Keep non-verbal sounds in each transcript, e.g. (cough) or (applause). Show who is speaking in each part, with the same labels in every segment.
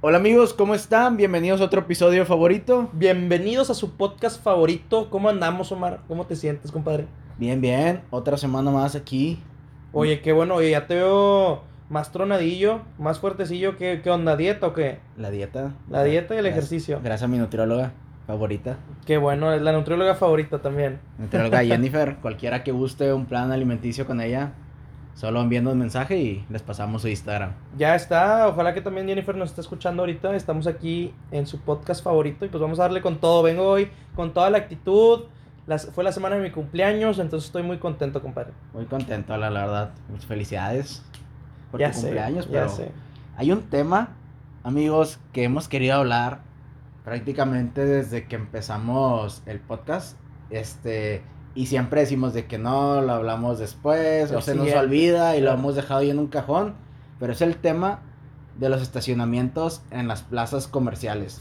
Speaker 1: Hola amigos, ¿cómo están? Bienvenidos a otro episodio favorito.
Speaker 2: Bienvenidos a su podcast favorito. ¿Cómo andamos, Omar? ¿Cómo te sientes, compadre?
Speaker 1: Bien, bien. Otra semana más aquí.
Speaker 2: Oye, qué bueno. Oye, ya te veo más tronadillo, más fuertecillo. ¿Qué, qué onda? ¿Dieta o qué?
Speaker 1: La dieta.
Speaker 2: La dieta y el
Speaker 1: Gracias-
Speaker 2: ejercicio.
Speaker 1: Gracias a mi nutrióloga favorita.
Speaker 2: Qué bueno. Es la nutrióloga favorita también.
Speaker 1: Nutrióloga (laughs) Jennifer. Cualquiera que guste un plan alimenticio con ella, solo enviando un mensaje y les pasamos su Instagram.
Speaker 2: Ya está. Ojalá que también Jennifer nos esté escuchando ahorita. Estamos aquí en su podcast favorito y pues vamos a darle con todo. Vengo hoy con toda la actitud. Las- fue la semana de mi cumpleaños, entonces estoy muy contento, compadre.
Speaker 1: Muy contento, la, la verdad. Muchas felicidades por
Speaker 2: ya
Speaker 1: tu
Speaker 2: sé,
Speaker 1: cumpleaños,
Speaker 2: ya
Speaker 1: pero
Speaker 2: sé.
Speaker 1: hay un tema, amigos, que hemos querido hablar prácticamente desde que empezamos el podcast. Este, y siempre decimos de que no, lo hablamos después, o se nos olvida y lo hemos dejado ahí en un cajón. Pero es el tema de los estacionamientos en las plazas comerciales.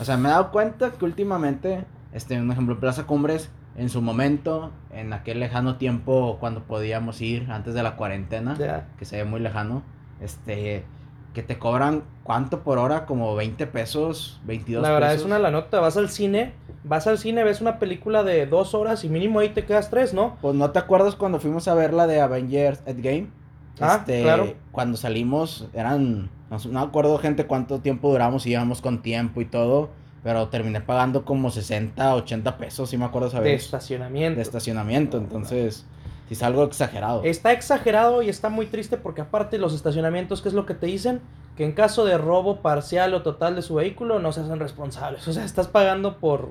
Speaker 1: O sea, me he dado cuenta que últimamente, este, un ejemplo, Plaza Cumbres, en su momento, en aquel lejano tiempo cuando podíamos ir antes de la cuarentena,
Speaker 2: Ya.
Speaker 1: que se ve muy lejano, este, que te cobran cuánto por hora, como 20 pesos, 22
Speaker 2: La verdad
Speaker 1: pesos.
Speaker 2: es una la nota. Vas al cine, vas al cine, ves una película de dos horas y mínimo ahí te quedas tres, ¿no?
Speaker 1: Pues no te acuerdas cuando fuimos a ver la de Avengers Endgame?
Speaker 2: Ah,
Speaker 1: Este,
Speaker 2: claro.
Speaker 1: Cuando salimos, eran, no, no me acuerdo gente cuánto tiempo duramos, íbamos con tiempo y todo, pero terminé pagando como 60, 80 pesos, sí me acuerdo esa
Speaker 2: De estacionamiento.
Speaker 1: de estacionamiento, entonces, es algo exagerado.
Speaker 2: Está exagerado y está muy triste porque aparte los estacionamientos, ¿qué es lo que te dicen? Que en caso de robo parcial o total de su vehículo no se hacen responsables. O sea, estás pagando por,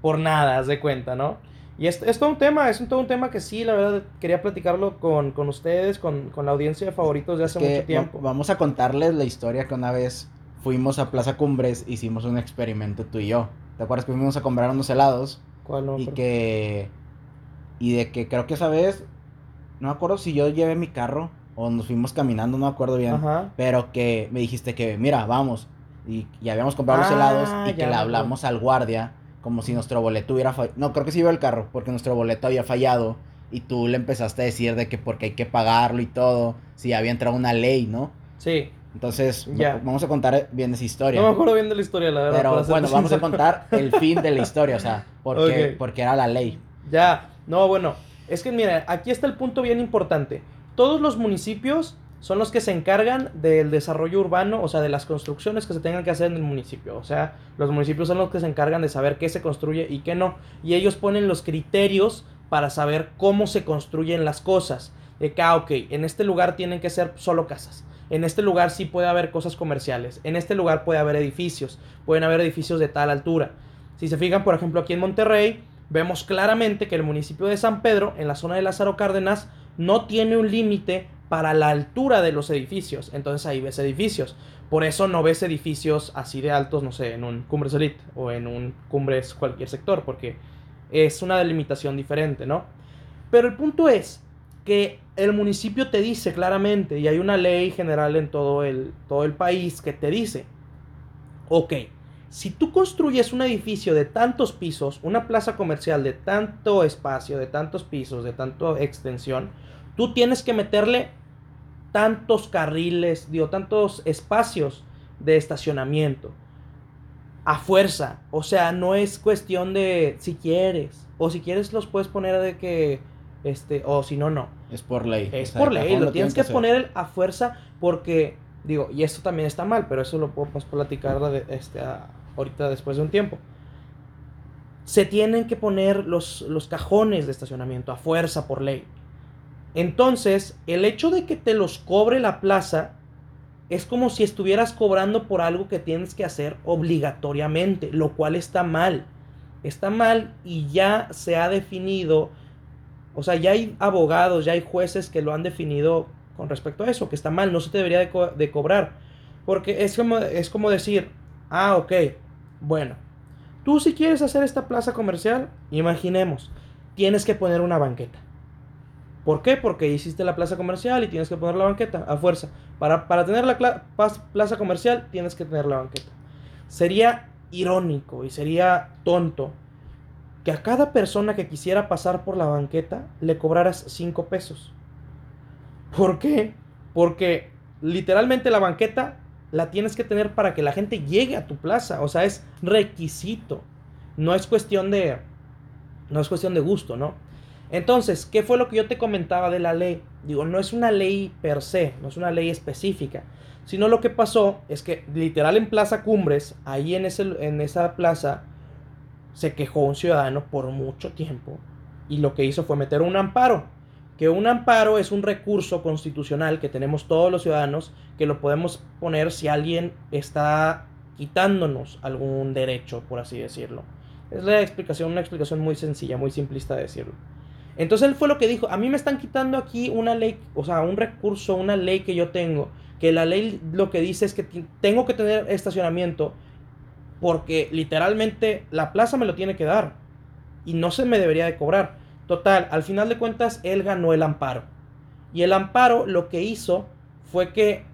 Speaker 2: por nada, haz de cuenta, ¿no? Y es, es todo un tema, es un, todo un tema que sí, la verdad, quería platicarlo con, con ustedes, con, con la audiencia de favoritos de hace
Speaker 1: que
Speaker 2: mucho tiempo.
Speaker 1: va- Vamos a contarles la historia que una vez fuimos a Plaza Cumbres, hicimos un experimento tú y yo. ¿Te acuerdas que fuimos a comprar unos helados?
Speaker 2: ¿Cuál no?
Speaker 1: y que y de que creo que esa vez no me acuerdo si yo llevé mi carro o nos fuimos caminando, no me acuerdo bien,
Speaker 2: Ajá.
Speaker 1: pero que me dijiste que mira, vamos y, y habíamos comprado los
Speaker 2: Ah,
Speaker 1: helados y
Speaker 2: ya
Speaker 1: que le hablamos al guardia como si nuestro boleto hubiera fallado. No, creo que sí iba el carro porque nuestro boleto había fallado y tú le empezaste a decir de que porque hay que pagarlo y todo, si había entrado una ley, ¿no?
Speaker 2: Sí.
Speaker 1: Entonces,
Speaker 2: Ya.
Speaker 1: vamos a contar bien esa historia.
Speaker 2: No me acuerdo bien de la historia, la verdad.
Speaker 1: pero bueno, vamos a contar el fin de la historia, o sea, (laughs) porque, porque era la ley.
Speaker 2: Ya, no, bueno, es que mira, aquí está el punto bien importante. Todos los municipios son los que se encargan del desarrollo urbano, o sea, de las construcciones que se tengan que hacer en el municipio. O sea, los municipios son los que se encargan de saber qué se construye y qué no. Y ellos ponen los criterios para saber cómo se construyen las cosas. De que, ah, ok, en este lugar tienen que ser solo casas. En este lugar sí puede haber cosas comerciales. En este lugar puede haber edificios. Pueden haber edificios de tal altura. Si se fijan, por ejemplo, aquí en Monterrey, vemos claramente que el municipio de San Pedro, en la zona de Lázaro Cárdenas, no tiene un límite para la altura de los edificios. Entonces ahí ves edificios. Por eso no ves edificios así de altos, no sé, en un Cumbres Elite o en un Cumbres cualquier sector, porque es una delimitación diferente, ¿no? Pero el punto es que el municipio te dice claramente, y hay una ley general en todo el, todo el país que te dice, ok, si tú construyes un edificio de tantos pisos, una plaza comercial de tanto espacio, de tantos pisos, de tanta extensión, tú tienes que meterle tantos carriles, digo, tantos espacios de estacionamiento. A fuerza. O sea, no es cuestión de si quieres. O si quieres los puedes poner de que, este, o si no, no.
Speaker 1: Es por ley.
Speaker 2: Es
Speaker 1: o sea,
Speaker 2: por ley, lo tienes que
Speaker 1: hacer.
Speaker 2: poner a fuerza porque, digo, y esto también está mal, pero eso lo podemos platicar de- este, a- ahorita después de un tiempo. Se tienen que poner los, los cajones de estacionamiento a fuerza por ley. Entonces, el hecho de que te los cobre la plaza es como si estuvieras cobrando por algo que tienes que hacer obligatoriamente, lo cual está mal. Está mal y ya se ha definido, o sea, ya hay abogados, ya hay jueces que lo han definido con respecto a eso, que está mal, no se te debería de, de cobrar. Porque es como, es como decir, ah, ok, bueno, tú si quieres hacer esta plaza comercial, imaginemos, tienes que poner una banqueta. ¿Por qué? Porque hiciste la plaza comercial y tienes que poner la banqueta a fuerza. Para, para tener la plaza comercial tienes que tener la banqueta. Sería irónico y sería tonto que a cada persona que quisiera pasar por la banqueta le cobraras 5 pesos. ¿Por qué? Porque literalmente la banqueta la tienes que tener para que la gente llegue a tu plaza. O sea, es requisito. No es cuestión de. No es cuestión de gusto, ¿no? Entonces, ¿qué fue lo que yo te comentaba de la ley? Digo, no es una ley per se, no es una ley específica. Sino lo que pasó es que literal en Plaza Cumbres, ahí en, ese, en esa plaza, se quejó un ciudadano por mucho tiempo. Y lo que hizo fue meter un amparo que un amparo es un recurso constitucional que tenemos todos los ciudadanos que lo podemos poner si alguien está quitándonos algún derecho, por así decirlo. Es la explicación, una explicación muy sencilla, muy simplista de decirlo. Entonces él fue lo que dijo, a mí me están quitando aquí una ley, o sea, un recurso, una ley que yo tengo, que la ley lo que dice es que tengo que tener estacionamiento porque literalmente la plaza me lo tiene que dar y no se me debería de cobrar. Total, al final de cuentas, él ganó el amparo. Y el amparo lo que hizo fue que,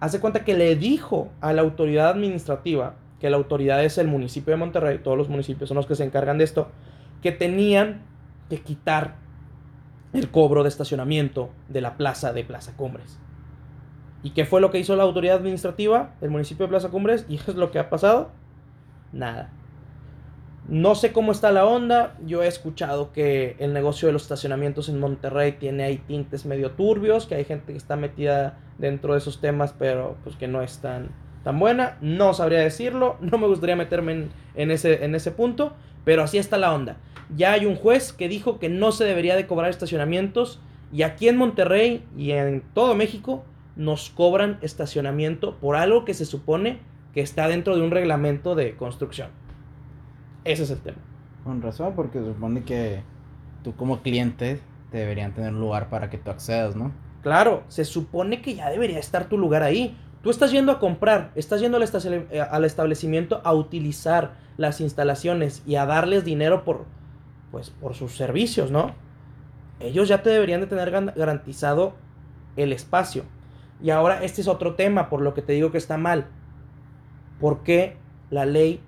Speaker 2: hace cuenta que le dijo a la autoridad administrativa, que la autoridad es el municipio de Monterrey, todos los municipios son los que se encargan de esto, que tenían que quitar el cobro de estacionamiento de la plaza de Plaza Cumbres. ¿Y qué fue lo que hizo la autoridad administrativa del municipio de Plaza Cumbres? ¿Y es lo que ha pasado? Nada. No sé cómo está la onda. Yo he escuchado que el negocio de los estacionamientos en Monterrey tiene ahí tintes medio turbios, que hay gente que está metida dentro de esos temas, pero pues que no es tan, buena. No sabría decirlo, (laughs) no me gustaría meterme en, ese, en ese punto, pero así está la onda. Ya hay un juez que dijo que no se debería de cobrar estacionamientos y aquí en Monterrey y en todo México nos cobran estacionamiento por algo que se supone que está dentro de un reglamento de construcción. Ese es el tema.
Speaker 1: Con razón, porque supone que tú como cliente te deberían tener un lugar para que tú accedas, ¿no?
Speaker 2: Claro, se supone que ya debería estar tu lugar ahí. Tú estás yendo a comprar, estás yendo al, eh, establecimiento a utilizar las instalaciones y a darles dinero por, pues, por sus servicios, ¿no? Ellos ya te deberían de tener garantizado el espacio. Y ahora este es otro tema, por lo que te digo que está mal. ¿Por qué la ley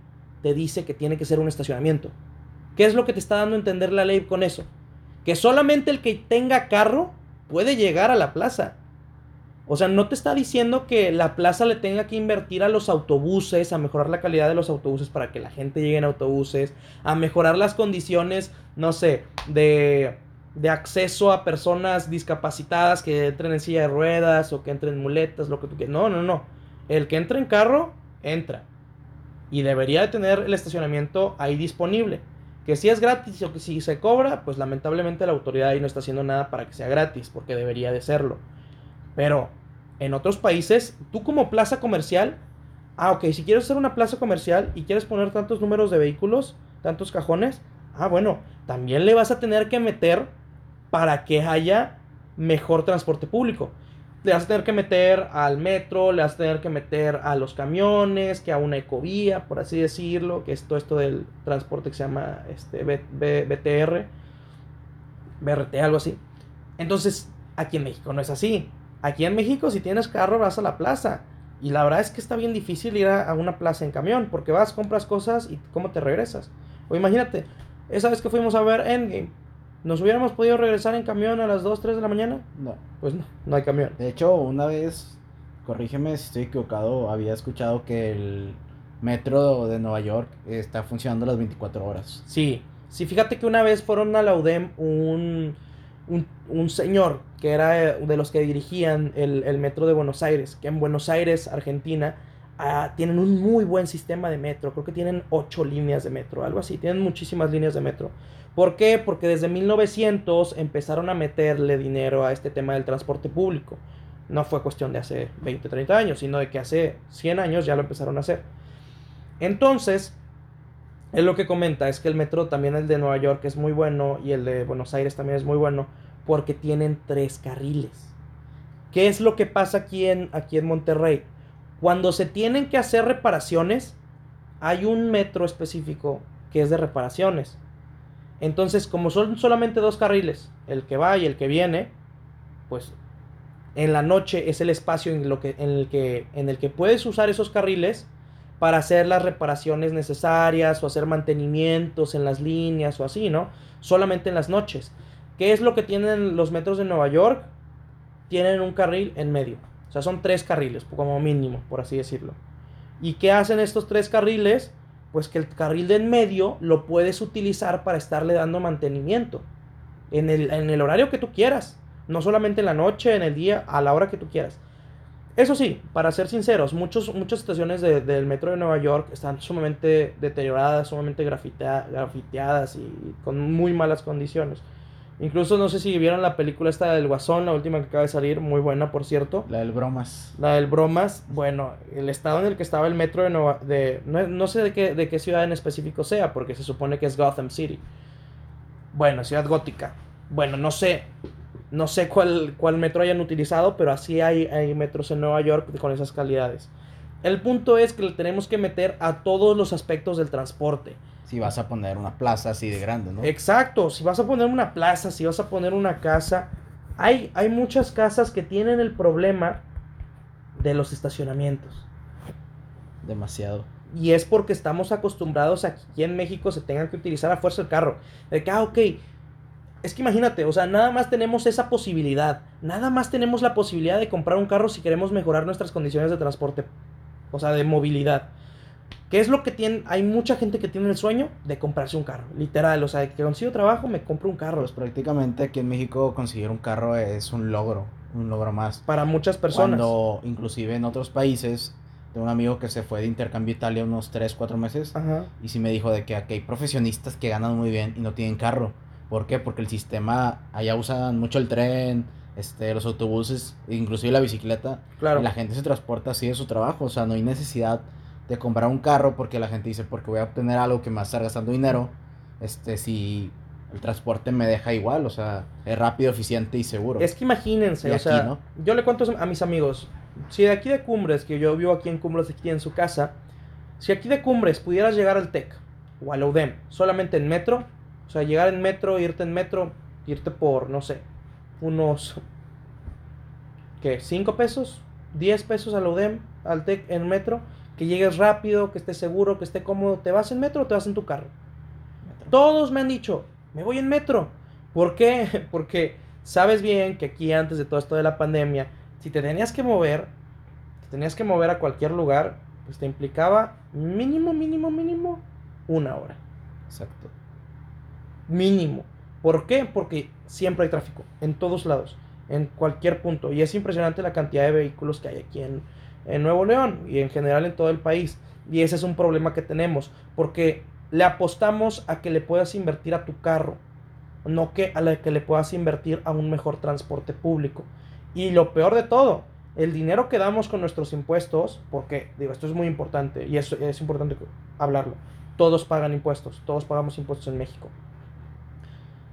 Speaker 2: te dice que tiene que ser un estacionamiento. ¿Qué es lo que te está dando a entender la ley con eso? Que solamente el que tenga carro puede llegar a la plaza. O sea, no te está diciendo que la plaza le tenga que invertir a los autobuses, a mejorar la calidad de los autobuses para que la gente llegue en autobuses, a mejorar las condiciones, no sé, de, de acceso a personas discapacitadas que entren en silla de ruedas o que entren en muletas, lo que tú quieras. No, no, no. El que entra en carro, entra y debería de tener el estacionamiento ahí disponible. Que si es gratis o que si se cobra, pues lamentablemente la autoridad ahí no está haciendo nada para que sea gratis, porque debería de serlo. Pero en otros países, tú como plaza comercial, ah, ok, si quieres hacer una plaza comercial y quieres poner tantos números de vehículos, tantos cajones, ah, bueno, también le vas a tener que meter para que haya mejor transporte público le vas a tener que meter al metro, le vas a tener que meter a los camiones, que a una ecovía, por así decirlo, que es todo esto del transporte que se llama este, BTR, BRT, algo así. Entonces, aquí en México no es así. Aquí en México, si tienes carro, vas a la plaza. Y la verdad es que está bien difícil ir a una plaza en camión, porque vas, compras cosas y cómo te regresas. O imagínate, esa vez que fuimos a ver Endgame, ¿Nos hubiéramos podido regresar en camión a las 2, 3 de la mañana?
Speaker 1: No.
Speaker 2: Pues no, no hay camión.
Speaker 1: De hecho, una vez, corrígeme si estoy equivocado, había escuchado que el metro de Nueva York está funcionando las 24 horas.
Speaker 2: Sí, sí, fíjate que una vez fueron a la UDEM un, un, señor que era de los que dirigían el, el, metro de Buenos Aires, que en Buenos Aires, Argentina, tienen un muy buen sistema de metro, creo que tienen 8 líneas de metro, algo así, tienen muchísimas líneas de metro. ¿Por qué? Porque desde 1900 empezaron a meterle dinero a este tema del transporte público. No fue cuestión de hace 20, 30 años, sino de que hace 100 años ya lo empezaron a hacer. Entonces, él lo que comenta es que el metro también el de Nueva York es muy bueno y el de Buenos Aires también es muy bueno porque tienen tres carriles. ¿Qué es lo que pasa aquí en, aquí en Monterrey? Cuando se tienen que hacer reparaciones, hay un metro específico que es de reparaciones. Entonces, como son solamente dos carriles, el que va y el que viene, pues en la noche es el espacio en, lo que, en, el que, en el que puedes usar esos carriles para hacer las reparaciones necesarias o hacer mantenimientos en las líneas o así, ¿no? Solamente en las noches. ¿Qué es lo que tienen los metros de Nueva York? Tienen un carril en medio. Sea, son tres carriles, como mínimo, por así decirlo. ¿Y qué hacen estos tres carriles? Pues que el carril de en medio lo puedes utilizar para estarle dando mantenimiento. En el, en el horario que tú quieras. No solamente en la noche, en el día, a la hora que tú quieras. Eso sí, para ser sinceros, muchos, muchas estaciones del metro de Nueva York están sumamente deterioradas, sumamente grafiteadas y con muy malas condiciones. Incluso no sé si vieron la película esta del Guasón, la última que acaba de salir, muy buena por cierto.
Speaker 1: La del Bromas.
Speaker 2: La del Bromas, bueno, el estado en el que estaba el metro de Nueva de no, no sé de qué, de qué ciudad en específico sea, porque se supone que es Gotham City. Bueno, ciudad gótica. Bueno, no sé, no sé cuál, cuál metro hayan utilizado, pero así hay, hay metros en Nueva York con esas calidades. El punto es que le tenemos que meter a todos los aspectos del transporte.
Speaker 1: Si vas a poner una plaza así de grande, ¿no?
Speaker 2: Exacto, si vas a poner una plaza, si vas a poner una casa. Hay, hay muchas casas que tienen el problema de los estacionamientos.
Speaker 1: Demasiado.
Speaker 2: Y es porque estamos acostumbrados a que aquí en México se tengan que utilizar a fuerza el carro. De que, ah, ok, es que imagínate, o sea, nada más tenemos esa posibilidad. Nada más tenemos la posibilidad de comprar un carro si queremos mejorar nuestras condiciones de transporte. O sea, de movilidad. ¿Qué es lo que tiene? Hay mucha gente que tiene el sueño de comprarse un carro. Literal, o sea, que consigo trabajo, me compro un carro.
Speaker 1: Pues prácticamente aquí en México conseguir un carro es un logro, un logro más.
Speaker 2: Para muchas personas.
Speaker 1: Cuando inclusive en otros países, tengo un amigo que se fue de intercambio a Italia unos 3, 4 meses.
Speaker 2: Ajá.
Speaker 1: Y sí me dijo de que aquí hay profesionistas que ganan muy bien y no tienen carro. ¿Por qué? Porque el sistema, allá usan mucho el tren, este, los autobuses, inclusive la bicicleta.
Speaker 2: Claro.
Speaker 1: Y la gente se transporta así de su trabajo. O sea, no hay necesidad de comprar un carro porque la gente dice, porque voy a obtener algo que me va a estar gastando dinero. Este, si el transporte me deja igual, o sea, es rápido, eficiente y seguro.
Speaker 2: Es que imagínense,
Speaker 1: Y
Speaker 2: o
Speaker 1: aquí,
Speaker 2: sea,
Speaker 1: ¿no?
Speaker 2: yo le cuento a mis amigos, si de aquí de Cumbres, que yo vivo aquí en Cumbres, aquí en su casa, si aquí de Cumbres pudieras llegar al TEC o al UDEM solamente en metro, o sea, llegar en metro, irte en metro, irte por, no sé, unos, ¿qué? ¿5 pesos? ¿10 pesos al UDEM, al TEC en metro? Que llegues rápido, que estés seguro, que esté cómodo. ¿Te vas en metro o te vas en tu carro? Todos me han dicho, me voy en metro. ¿Por qué? (laughs) Porque sabes bien que aquí antes de todo esto de la pandemia, si te tenías que mover, te tenías que mover a cualquier lugar, pues te implicaba mínimo, mínimo, mínimo una hora.
Speaker 1: Exacto.
Speaker 2: Mínimo. ¿Por qué? Porque siempre hay tráfico, en todos lados, en cualquier punto. Y es impresionante la cantidad de vehículos que hay aquí en, en Nuevo León y en general en todo el país. Y ese es un problema que tenemos, porque le apostamos a que le puedas invertir a tu carro, no que a la que le puedas invertir a un mejor transporte público. Y lo peor de todo, el dinero que damos con nuestros impuestos, porque digo, esto es muy importante y eso es importante hablarlo. Todos pagan impuestos, todos pagamos impuestos en México.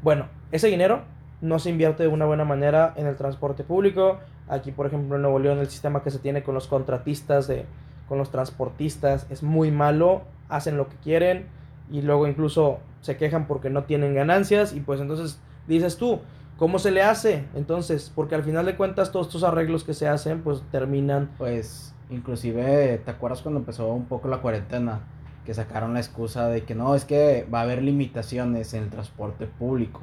Speaker 2: Bueno, ese dinero no se invierte de una buena manera en el transporte público. Aquí, por ejemplo, en Nuevo León, el sistema que se tiene con los contratistas, de, con los transportistas, es muy malo. Hacen lo que quieren y luego incluso se quejan porque no tienen ganancias. Y pues entonces dices tú, ¿cómo se le hace? Entonces, porque al final de cuentas todos estos arreglos que se hacen, pues terminan...
Speaker 1: Pues, inclusive, ¿te acuerdas cuando empezó un poco la cuarentena? Que sacaron la excusa de que no, es que va a haber limitaciones en el transporte público.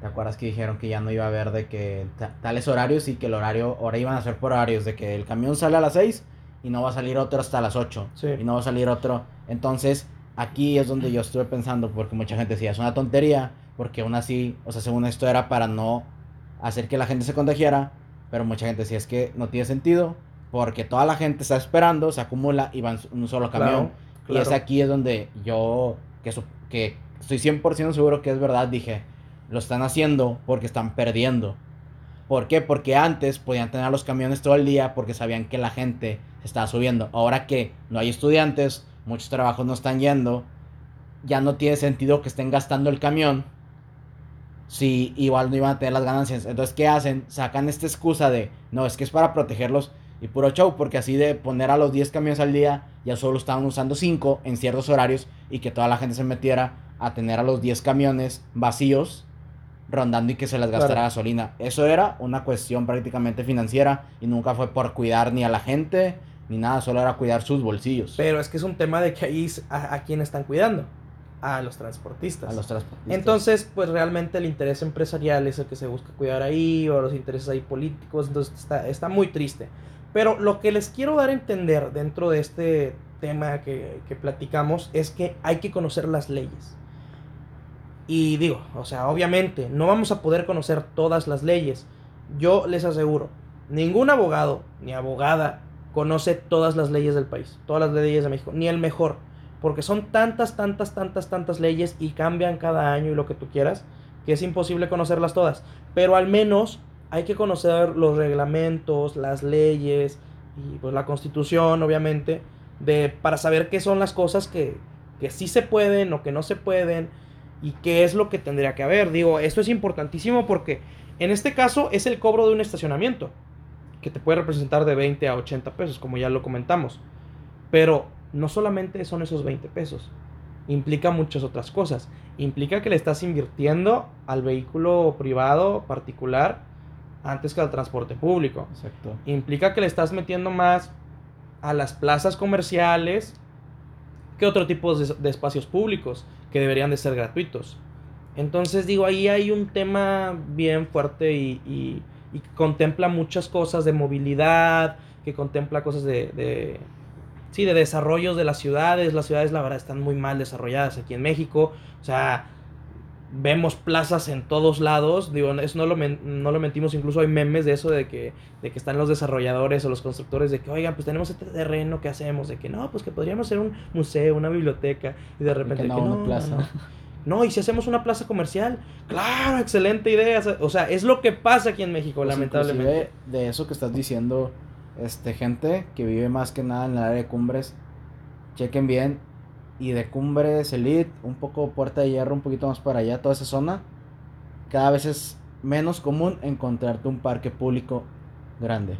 Speaker 1: ¿Te acuerdas que dijeron que ya no iba a haber de que ta- tales horarios y que el horario, ahora iban a ser por horarios, de que el camión sale a las 6 y no va a salir otro hasta las 8
Speaker 2: Sí.
Speaker 1: y no va a salir otro. Entonces, aquí es donde yo estuve pensando, porque mucha gente decía, es una tontería, porque aún así, o sea, según esto era para no hacer que la gente se contagiara, pero mucha gente decía, es que no tiene sentido, porque toda la gente está esperando, se acumula y va en un solo camión.
Speaker 2: Claro,
Speaker 1: Y es aquí es donde yo, que, su- que estoy 100% seguro que es verdad, dije, lo están haciendo porque están perdiendo. ¿Por qué? Porque antes podían tener los camiones todo el día porque sabían que la gente se estaba subiendo. Ahora que no hay estudiantes, muchos trabajos no están yendo, ya no tiene sentido que estén gastando el camión si igual no iban a tener las ganancias. Entonces, ¿qué hacen? Sacan esta excusa de, no, es que es para protegerlos y puro show, porque así de poner a los 10 camiones al día, ya solo estaban usando 5 en ciertos horarios y que toda la gente se metiera a tener a los 10 camiones vacíos rondando y que se les gastara
Speaker 2: Claro.
Speaker 1: gasolina. Eso era una cuestión prácticamente financiera y nunca fue por cuidar ni a la gente ni nada, solo era cuidar sus bolsillos.
Speaker 2: Pero es que es un tema de que ahí a, a quién están cuidando. A los transportistas.
Speaker 1: a los transportistas.
Speaker 2: Entonces, pues realmente el interés empresarial es el que se busca cuidar ahí, o los intereses ahí políticos, entonces está, está muy triste. Pero lo que les quiero dar a entender dentro de este tema que, que platicamos es que hay que conocer las leyes. Y digo, o sea, obviamente no vamos a poder conocer todas las leyes. Yo les aseguro, ningún abogado ni abogada conoce todas las leyes del país, todas las leyes de México, ni el mejor, porque son tantas, tantas, tantas, tantas leyes y cambian cada año y lo que tú quieras, que es imposible conocerlas todas. Pero al menos hay que conocer los reglamentos, las leyes y pues la constitución, obviamente, de, para saber qué son las cosas que, que sí se pueden o que no se pueden y qué es lo que tendría que haber. Digo, esto es importantísimo porque en este caso es el cobro de un estacionamiento, que te puede representar de 20 a 80 pesos, como ya lo comentamos. Pero no solamente son esos 20 pesos, implica muchas otras cosas. Implica que le estás invirtiendo al vehículo privado particular antes que al transporte público.
Speaker 1: Exacto.
Speaker 2: Implica que le estás metiendo más a las plazas comerciales que otro tipo de, de espacios públicos que deberían de ser gratuitos. Entonces digo, ahí hay un tema bien fuerte y, y, y contempla muchas cosas de movilidad, que contempla cosas de, de, sí, de desarrollos de las ciudades. Las ciudades, la verdad, están muy mal desarrolladas aquí en México. O sea, vemos plazas en todos lados. Digo, eso no lo, no lo mentimos. Incluso hay memes de eso, de que, de que están los desarrolladores o los constructores, de que, oigan, pues tenemos este terreno, ¿qué hacemos? De que no, pues que podríamos hacer un museo, una biblioteca. Y de repente,
Speaker 1: que no,
Speaker 2: que no,
Speaker 1: una plaza.
Speaker 2: no, no, y si hacemos una plaza comercial, claro, excelente idea. O sea, es lo que pasa aquí en México,
Speaker 1: Pues
Speaker 2: lamentablemente.
Speaker 1: De eso que estás diciendo, este, gente que vive más que nada en el área de cumbres, chequen bien. Y de cumbres, elite, un poco puerta de hierro, un poquito más para allá, toda esa zona, cada vez es menos común encontrarte un parque público grande.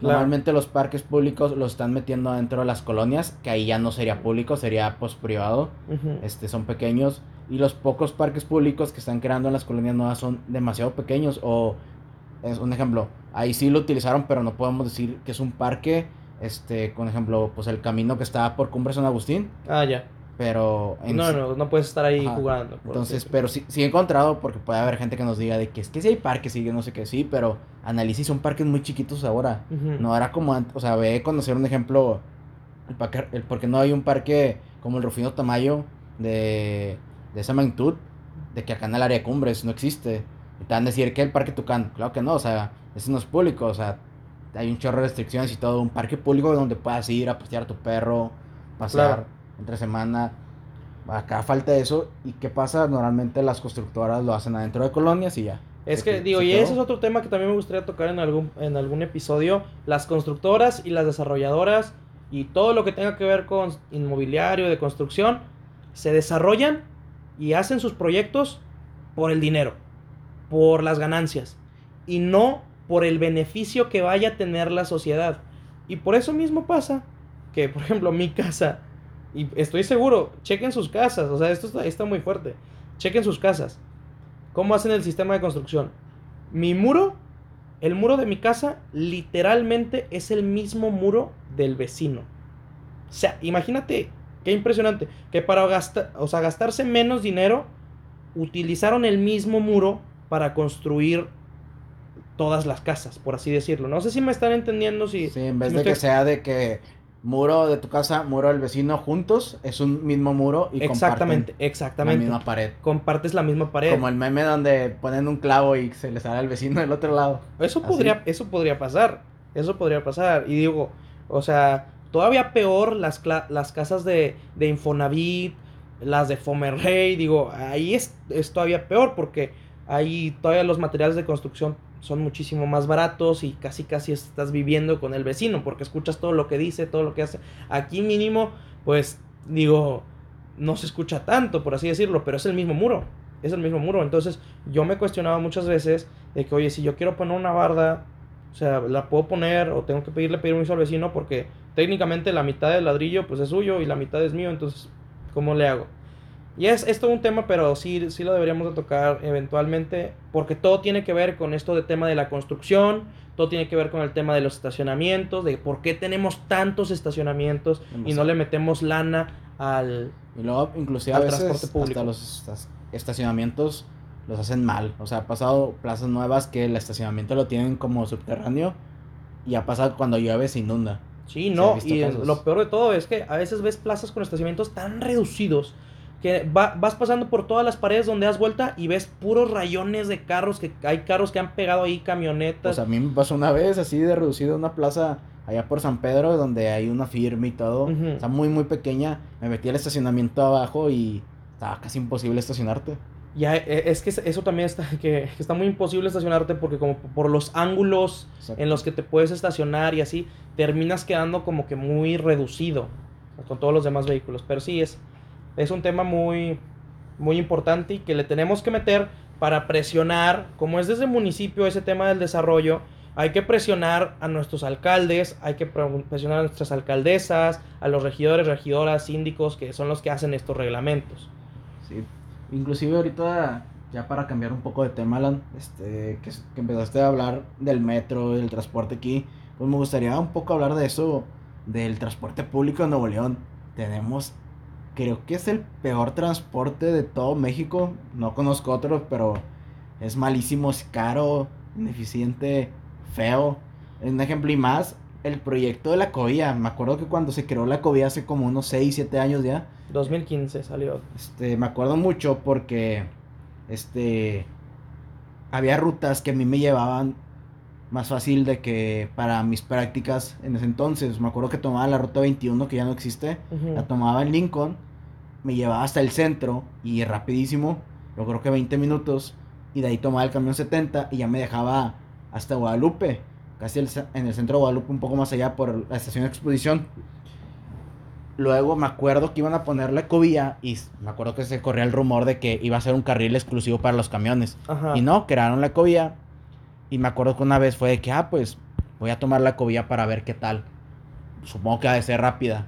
Speaker 2: Claro.
Speaker 1: Normalmente los parques públicos los están metiendo dentro de las colonias, que ahí ya no sería público, sería pues privado.
Speaker 2: Ujú.
Speaker 1: Este, son pequeños y los pocos parques públicos que están creando en las colonias nuevas son demasiado pequeños o es un ejemplo, ahí sí lo utilizaron, pero no podemos decir que es un parque, este, con ejemplo, pues el camino que está por Cumbre San Agustín,
Speaker 2: Ah, ya.
Speaker 1: pero en
Speaker 2: No, no, no puedes estar ahí
Speaker 1: Ajá.
Speaker 2: jugando.
Speaker 1: entonces, pero sí, sí he encontrado, porque puede haber gente que nos diga de que es que sí hay parques y que no sé qué, sí, pero analice, son parques muy chiquitos ahora. No era como antes, o sea, ve conocer un ejemplo, el parque, el, porque no hay un parque como el Rufino Tamayo de, de esa magnitud, de que acá en el área de cumbres no existe. Y te van a decir que el parque Tucán, claro que no, o sea, eso no es público, o sea, hay un chorro de restricciones y todo, un parque público donde puedas ir a pasear a tu perro, pasear
Speaker 2: Claro.
Speaker 1: entre semana. Acá falta eso, y qué pasa, normalmente las constructoras lo hacen adentro de colonias y ya.
Speaker 2: Es que,
Speaker 1: que-
Speaker 2: digo, y ese es otro tema que también me gustaría tocar en algún, en algún episodio. Las constructoras y las desarrolladoras y todo lo que tenga que ver con inmobiliario, de construcción, se desarrollan y hacen sus proyectos por el dinero, por las ganancias y no por el beneficio que vaya a tener la sociedad. Y por eso mismo pasa que, por ejemplo, mi casa, y estoy seguro, chequen sus casas, o sea, esto está, está muy fuerte, chequen sus casas. ¿Cómo hacen el sistema de construcción? Mi muro, el muro de mi casa, literalmente es el mismo muro del vecino. O sea, imagínate, qué impresionante, que para gastar, o sea, gastarse menos dinero, utilizaron el mismo muro para construir todas las casas, por así decirlo. No sé si me están entendiendo, si...
Speaker 1: Sí, en vez
Speaker 2: si
Speaker 1: de que sea de que muro de tu casa, muro del vecino juntos, es un mismo muro y
Speaker 2: Exactamente,
Speaker 1: comparten la
Speaker 2: exactamente.
Speaker 1: misma pared.
Speaker 2: Compartes la misma pared.
Speaker 1: Como el meme donde ponen un clavo y se le sale al vecino del otro lado.
Speaker 2: Eso
Speaker 1: Así.
Speaker 2: podría, eso podría pasar. Eso podría pasar. Y digo, o sea, todavía peor las, las casas de, de Infonavit, las de Fomerrey. Digo, ahí es, es todavía peor porque ahí todavía los materiales de construcción son muchísimo más baratos y casi casi estás viviendo con el vecino porque escuchas todo lo que dice, todo lo que hace. Aquí mínimo, pues digo, no se escucha tanto, por así decirlo, pero es el mismo muro. Es el mismo muro. Entonces, yo me cuestionaba muchas veces de que, oye, si yo quiero poner una barda, o sea, la puedo poner o tengo que pedirle permiso al vecino porque técnicamente la mitad del ladrillo pues es suyo y la mitad es mío, entonces, ¿cómo le hago? Y es, es todo un tema, pero sí, sí lo deberíamos de tocar eventualmente, porque todo tiene que ver con esto de tema de la construcción, todo tiene que ver con el tema de los estacionamientos, de por qué tenemos tantos estacionamientos y no le metemos lana al...
Speaker 1: Y luego, inclusive
Speaker 2: Al
Speaker 1: a veces,
Speaker 2: transporte público.
Speaker 1: hasta los estacionamientos los hacen mal. O sea, ha pasado plazas nuevas que el estacionamiento lo tienen como subterráneo Y ha pasado cuando llueve se inunda.
Speaker 2: Sí, no, y
Speaker 1: casos.
Speaker 2: lo peor de todo es que a veces ves plazas con estacionamientos tan reducidos que va- vas pasando por todas las paredes donde das vuelta y ves puros rayones de carros, que hay carros que han pegado ahí, camionetas.
Speaker 1: Pues a mí me pasó una vez así de reducido una plaza allá por San Pedro donde hay una firma y todo. Está muy muy pequeña. Me metí al estacionamiento abajo y estaba casi imposible estacionarte.
Speaker 2: Ya, e- es que eso también está, (laughs) que, que está muy imposible estacionarte porque como por los ángulos
Speaker 1: Exacto.
Speaker 2: en los que te puedes estacionar y así, terminas quedando como que muy reducido con todos los demás vehículos. Pero sí, es, es un tema muy, muy importante y que le tenemos que meter para presionar, como es desde el municipio ese tema del desarrollo, hay que presionar a nuestros alcaldes, hay que pre- presionar a nuestras alcaldesas, a los regidores, regidoras, síndicos, que son los que hacen estos reglamentos.
Speaker 1: Sí. Inclusive ahorita, ya para cambiar un poco de tema, Alan, este, que, que empezaste a hablar del metro, del transporte aquí, pues me gustaría un poco hablar de eso, del transporte público en Nuevo León. Tenemos, creo que es el peor transporte de todo México. No conozco otros, pero es malísimo, es caro, ineficiente, feo. Un ejemplo y más, el proyecto de la covía. Me acuerdo que cuando se creó la covía hace como unos 6, 7 años ya.
Speaker 2: 2015 salió.
Speaker 1: Este, me acuerdo mucho porque este había rutas que a mí me llevaban más fácil de que para mis prácticas en ese entonces. Me acuerdo que tomaba la ruta 21 que ya no existe, la tomaba en Lincoln, me llevaba hasta el centro y rapidísimo, yo creo que 20 minutos y de ahí tomaba el camión 70 y ya me dejaba hasta Guadalupe, casi el en el centro de Guadalupe un poco más allá por la estación de exposición. Luego me acuerdo que iban a poner la ecovía y me acuerdo que se corría el rumor de que iba a ser un carril exclusivo para los camiones.
Speaker 2: Ajá.
Speaker 1: Y no, crearon la ecovía. Y me acuerdo que una vez fue de que, ah, pues voy a tomar la ecovía para ver qué tal. Supongo que ha de ser rápida.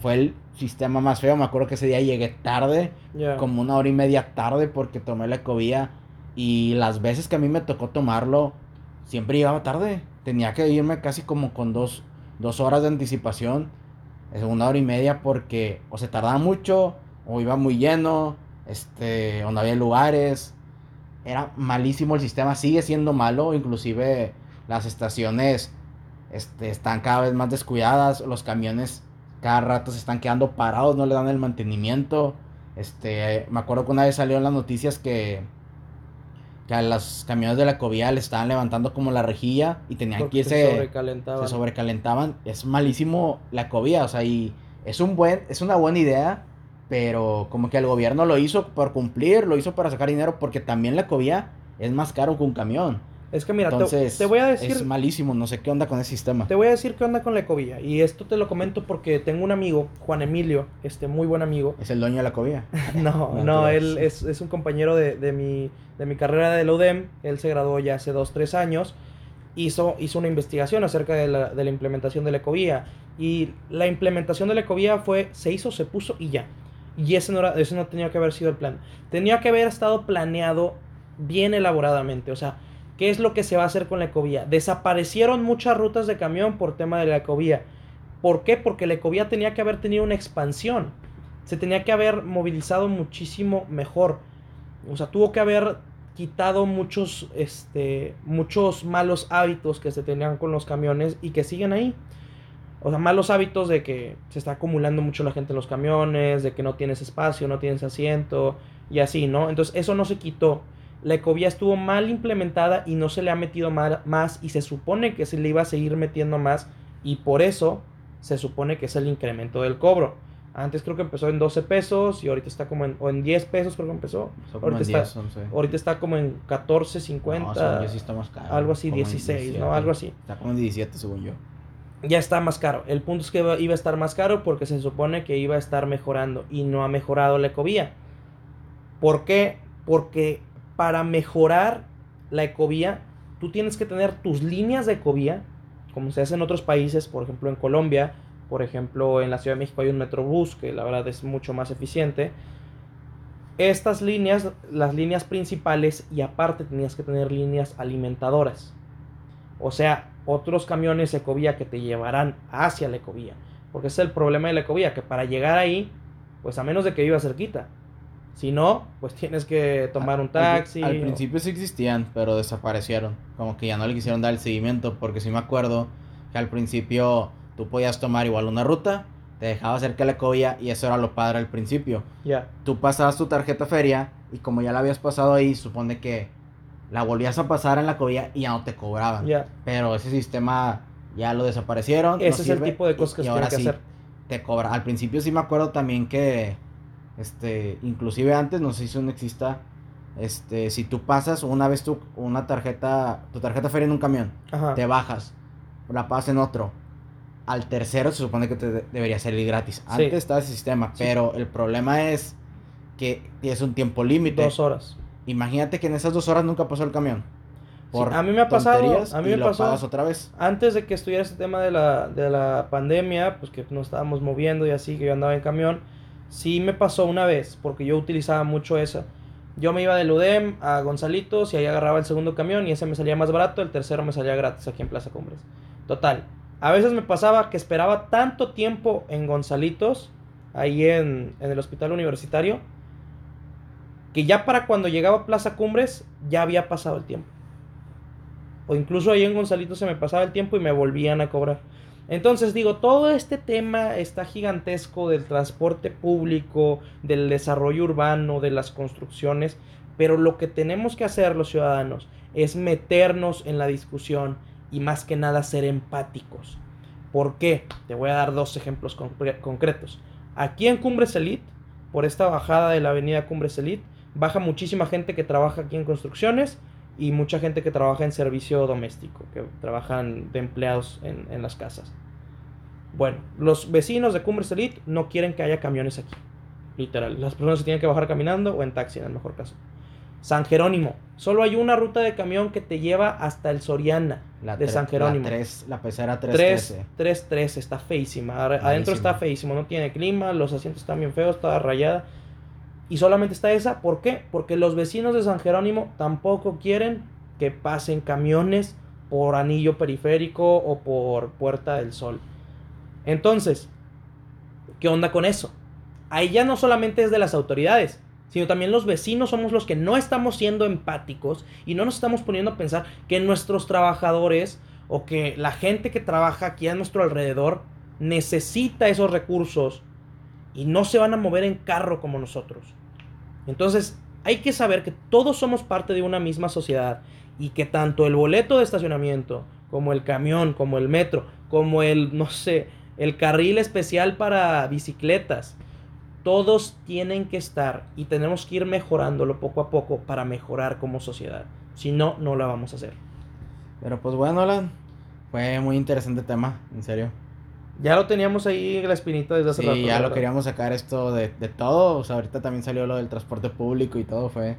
Speaker 1: Fue el sistema más feo. Me acuerdo que ese día llegué tarde, como una hora y media tarde, porque tomé la ecovía. Y las veces que a mí me tocó tomarlo, siempre llegaba tarde. Tenía que irme casi como con dos, dos horas de anticipación. Es una hora y media porque o se tardaba mucho, o iba muy lleno, este, o no había lugares. Era malísimo el sistema, sigue siendo malo, inclusive las estaciones este, están cada vez más descuidadas, los camiones cada rato se están quedando parados, no le dan el mantenimiento. Este, me acuerdo que una vez salió en las noticias que, que a los camiones de la covía le estaban levantando como la rejilla y tenían
Speaker 2: Porque
Speaker 1: que irse
Speaker 2: se sobrecalentaba.
Speaker 1: se sobrecalentaban. Es malísimo la cobía, o sea, y es un buen, es una buena idea, pero como que el gobierno lo hizo por cumplir, lo hizo para sacar dinero, porque también la cobía es más caro que un camión.
Speaker 2: Es que mira,
Speaker 1: Entonces,
Speaker 2: te, voy a decir,
Speaker 1: es malísimo, no sé qué onda con ese sistema.
Speaker 2: te voy a decir qué onda con la ecovía. Y esto te lo comento porque tengo un amigo, Juan Emilio, este muy buen amigo.
Speaker 1: Es el dueño de la cobía. (laughs)
Speaker 2: No,
Speaker 1: No,
Speaker 2: él es, es un compañero de, de mi, de mi carrera de la UDEM. Él se graduó ya hace dos, tres años. Hizo, hizo una investigación acerca de la, de la implementación de la ecovía. Y la implementación de la ecovía fue, se hizo, se puso y ya. Y ese no, era, ese no tenía que haber sido el plan. Tenía que haber estado planeado bien elaboradamente. O sea, ¿qué es lo que se va a hacer con la ecovía? Desaparecieron muchas rutas de camión por tema de la ecovía. ¿Por qué? Porque la ecovía tenía que haber tenido una expansión. Se tenía que haber movilizado muchísimo mejor. O sea, tuvo que haber quitado muchos, este, muchos malos hábitos que se tenían con los camiones y que siguen ahí. O sea, malos hábitos de que se está acumulando mucho la gente en los camiones, de que no tienes espacio, no tienes asiento y así, ¿no? Entonces eso no se quitó. La ecovía estuvo mal implementada y no se le ha metido mal- más y se supone que se le iba a seguir metiendo más y por eso se supone que es el incremento del cobro. Antes creo que empezó en 12 pesos y ahorita está como en, o en 10 pesos creo que empezó. Ahorita está,
Speaker 1: 10, 11.
Speaker 2: ahorita está como en 14, 50,
Speaker 1: No, según yo sí está más caro.
Speaker 2: algo así,
Speaker 1: como en
Speaker 2: 16,
Speaker 1: 17.
Speaker 2: ¿no? Algo así.
Speaker 1: Está como en 17 según yo.
Speaker 2: Ya está más caro. El punto es que iba a estar más caro porque se supone que iba a estar mejorando y no ha mejorado la ecovía. ¿Por qué? Porque para mejorar la ecovía, tú tienes que tener tus líneas de ecovía, como se hace en otros países, por ejemplo en Colombia, por ejemplo en la Ciudad de México hay un Metrobús que la verdad es mucho más eficiente. Estas líneas, las líneas principales y aparte tenías que tener líneas alimentadoras. O sea, otros camiones ecovía que te llevarán hacia la ecovía. Porque ese es el problema de la ecovía, que para llegar ahí, pues a menos de que viva cerquita, Si no, pues tienes que tomar un taxi.
Speaker 1: Al, principio sí existían, pero desaparecieron. Como que ya no le quisieron dar el seguimiento, porque sí me acuerdo que al principio tú podías tomar igual una ruta, te dejaba cerca de la cobilla y eso era lo padre al principio.
Speaker 2: Ya.
Speaker 1: Tú pasabas tu tarjeta feria y como ya la habías pasado ahí, supone que la volvías a pasar en la cobilla y ya no te cobraban. Pero ese sistema ya lo desaparecieron. no
Speaker 2: Ese es el tipo de cosas que
Speaker 1: y-
Speaker 2: se
Speaker 1: y ahora
Speaker 2: que
Speaker 1: sí
Speaker 2: hacer.
Speaker 1: te cobra. Al principio sí me acuerdo también que, este, inclusive antes, no sé si aún exista, este, si tú pasas una vez tu, una tarjeta, tu tarjeta feria en un camión,
Speaker 2: Ajá.
Speaker 1: te bajas, la pasas en otro, al tercero se supone que te de- debería salir gratis. Antes estaba ese sistema,
Speaker 2: Sí.
Speaker 1: pero el problema es que tienes un tiempo límite.
Speaker 2: Dos horas.
Speaker 1: Imagínate que en esas dos horas nunca pasó el camión. Por
Speaker 2: a mí me ha pasado, a mí me pasó.
Speaker 1: otra vez.
Speaker 2: Antes de que estuviera este tema de la, de la pandemia, pues que nos estábamos moviendo y así, que yo andaba en camión, sí me pasó una vez, porque yo utilizaba mucho esa. Yo me iba del UDEM a Gonzalitos y ahí agarraba el segundo camión y ese me salía más barato, el tercero me salía gratis aquí en Plaza Cumbres. Total. A veces me pasaba que esperaba tanto tiempo en Gonzalitos, ahí en, en el hospital universitario, que ya para cuando llegaba a Plaza Cumbres ya había pasado el tiempo. O incluso ahí en Gonzalitos se me pasaba el tiempo y me volvían a cobrar. Entonces digo, todo este tema está gigantesco del transporte público, del desarrollo urbano, de las construcciones, pero lo que tenemos que hacer los ciudadanos es meternos en la discusión y más que nada ser empáticos. ¿Por qué? Te voy a dar dos ejemplos concre- concretos. Aquí en Cumbres Elite, por esta bajada de la avenida Cumbres Elite, baja muchísima gente que trabaja aquí en construcciones y mucha gente que trabaja en servicio doméstico, que trabajan de empleados en, en las casas. Bueno, los vecinos de Cumbres Elite no quieren que haya camiones aquí. Literal, las personas se tienen que bajar caminando o en taxi en el mejor caso. San Jerónimo, solo hay una ruta de camión que te lleva hasta el Soriana
Speaker 1: La
Speaker 2: de San Jerónimo.
Speaker 1: La, tres- la pecera
Speaker 2: 3
Speaker 1: 313.
Speaker 2: 3 está feísima. Adentro está feísimo, no tiene clima, los asientos están bien feos, toda rayada. Y solamente está esa, ¿por qué? Porque los vecinos de San Jerónimo tampoco quieren que pasen camiones por anillo periférico o por Puerta del Sol. Entonces, ¿qué onda con eso? Ahí ya no solamente es de las autoridades, sino también los vecinos somos los que no estamos siendo empáticos y no nos estamos poniendo a pensar que nuestros trabajadores o que la gente que trabaja aquí a nuestro alrededor necesita esos recursos y no se van a mover en carro como nosotros. Entonces, hay que saber que todos somos parte de una misma sociedad y que tanto el boleto de estacionamiento, como el camión, como el metro, como el, no sé, el carril especial para bicicletas, todos tienen que estar y tenemos que ir mejorándolo poco a poco para mejorar como sociedad. Si no, no la vamos a hacer.
Speaker 1: Pero pues bueno, Alan, fue muy interesante tema, en serio.
Speaker 2: Ya lo teníamos ahí en la espinita desde hace
Speaker 1: Sí,
Speaker 2: rato.
Speaker 1: ya lo queríamos sacar esto de, de todo. O sea, ahorita también salió lo del transporte público y todo. Fue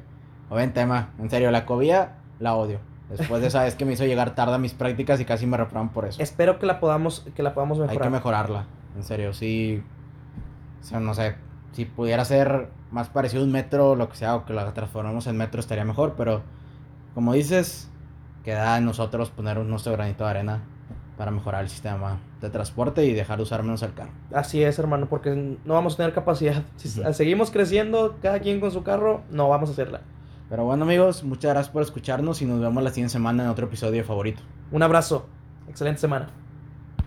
Speaker 1: buen tema. En serio, la cobía la odio. Después de esa vez que me hizo llegar tarde a mis prácticas y casi me reprobaron por eso.
Speaker 2: Espero que la podamos, que la podamos
Speaker 1: Hay
Speaker 2: mejorar.
Speaker 1: que mejorarla. En serio, sí. O sea, no sé. Si pudiera ser más parecido a un metro, lo que sea, o que la transformemos en metro estaría mejor. Pero, como dices, queda en nosotros poner nuestro granito de arena para mejorar el sistema de transporte y dejar de usar menos el carro.
Speaker 2: Así es, hermano, porque no vamos a tener capacidad. (laughs) Si seguimos creciendo, cada quien con su carro, no vamos a hacerla.
Speaker 1: Pero bueno amigos, muchas gracias por escucharnos y nos vemos la siguiente semana en otro episodio favorito.
Speaker 2: Un abrazo. Excelente semana.